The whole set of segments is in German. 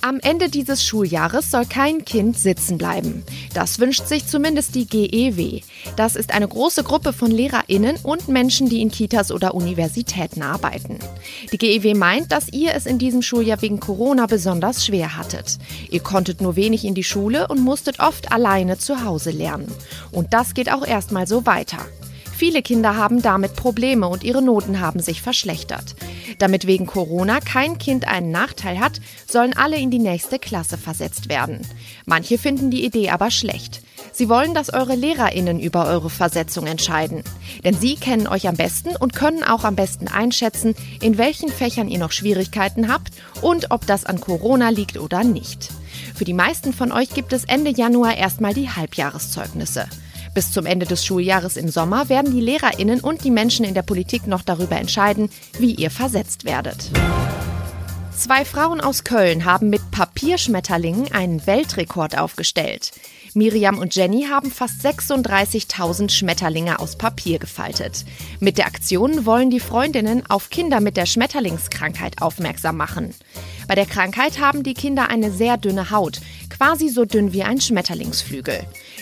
Am Ende dieses Schuljahres soll kein Kind sitzen bleiben. Das wünscht sich zumindest die GEW. Das ist eine große Gruppe von Lehrerinnen und Menschen, die in Kitas oder Universitäten arbeiten. Die GEW meint, dass ihr es in diesem Schuljahr wegen Corona besonders schwer hattet. Ihr konntet nur wenig in die Schule und musstet oft alleine zu Hause lernen. Und das geht auch erstmal so weiter. Viele Kinder haben damit Probleme und ihre Noten haben sich verschlechtert. Damit wegen Corona kein Kind einen Nachteil hat, sollen alle in die nächste Klasse versetzt werden. Manche finden die Idee aber schlecht. Sie wollen, dass eure Lehrerinnen über eure Versetzung entscheiden. Denn sie kennen euch am besten und können auch am besten einschätzen, in welchen Fächern ihr noch Schwierigkeiten habt und ob das an Corona liegt oder nicht. Für die meisten von euch gibt es Ende Januar erstmal die Halbjahreszeugnisse. Bis zum Ende des Schuljahres im Sommer werden die Lehrerinnen und die Menschen in der Politik noch darüber entscheiden, wie ihr versetzt werdet. Zwei Frauen aus Köln haben mit Papierschmetterlingen einen Weltrekord aufgestellt. Miriam und Jenny haben fast 36.000 Schmetterlinge aus Papier gefaltet. Mit der Aktion wollen die Freundinnen auf Kinder mit der Schmetterlingskrankheit aufmerksam machen. Bei der Krankheit haben die Kinder eine sehr dünne Haut, quasi so dünn wie ein Schmetterlingsflügel.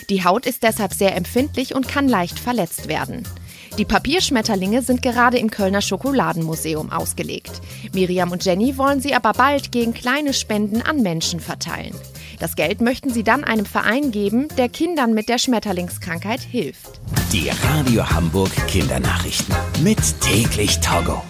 Die Haut ist deshalb sehr empfindlich und kann leicht verletzt werden. Die Papierschmetterlinge sind gerade im Kölner Schokoladenmuseum ausgelegt. Miriam und Jenny wollen sie aber bald gegen kleine Spenden an Menschen verteilen. Das Geld möchten sie dann einem Verein geben, der Kindern mit der Schmetterlingskrankheit hilft. Die Radio Hamburg Kindernachrichten. Mit täglich Togo.